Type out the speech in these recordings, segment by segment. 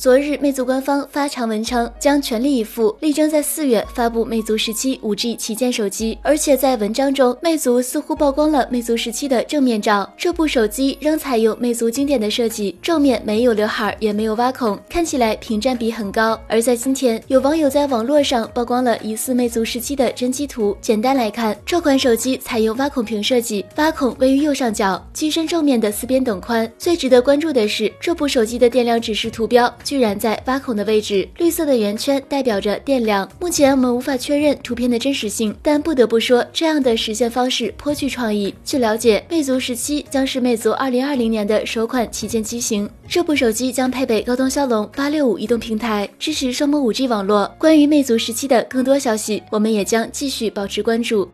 昨日，魅族官方发长文称，将全力以赴，力争在四月发布魅族十七五 G 旗舰手机。而且在文章中，魅族似乎曝光了魅族十七的正面照。这部手机仍采用魅族经典的设计，正面没有刘海，也没有挖孔，看起来屏占比很高。而在今天，有网友在网络上曝光了疑似魅族十七的真机图。简单来看，这款手机采用挖孔屏设计，挖孔位于右上角，机身正面的四边等宽。最值得关注的是，这部手机的电量指示图标。居然在挖孔的位置，绿色的圆圈代表着电量。目前我们无法确认图片的真实性，但不得不说，这样的实现方式颇具创意。据了解，魅族十七将是魅族二零二零年的首款旗舰机型。这部手机将配备高通骁龙八六五移动平台，支持双模五 G 网络。关于魅族十七的更多消息，我们也将继续保持关注。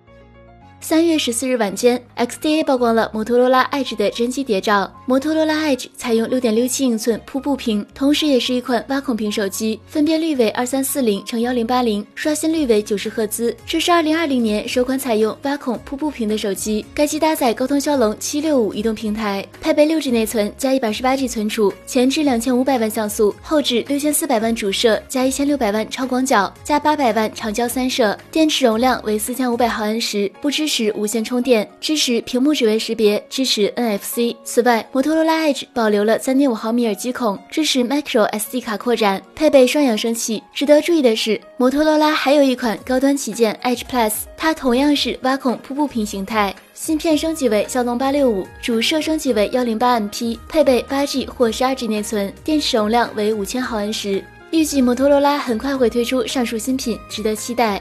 三月十四日晚间，XDA 曝光了摩托罗拉 Edge 的真机谍照。摩托罗拉 Edge 采用六点六七英寸瀑布屏，同时也是一款挖孔屏手机，分辨率为二三四零乘幺零八零，刷新率为九十赫兹。这是二零二零年首款采用挖孔瀑布屏的手机。该机搭载高通骁龙七六五移动平台，配备六 G 内存加一百十八 G 存储，前置两千五百万像素，后置六千四百万主摄加一千六百万超广角加八百万长焦三摄，电池容量为四千五百毫安时，不支持。支持无线充电，支持屏幕指纹识别，支持 NFC。此外，摩托罗拉 Edge 保留了3.5毫米耳机孔，支持 Micro SD 卡扩展，配备双扬声器。值得注意的是，摩托罗拉还有一款高端旗舰 Edge Plus，它同样是挖孔瀑布屏形态。芯片升级为骁龙865，主摄升级为 108MP，配备 8G 或 12G 内存，电池容量为5000毫安时。预计摩托罗拉很快会推出上述新品，值得期待。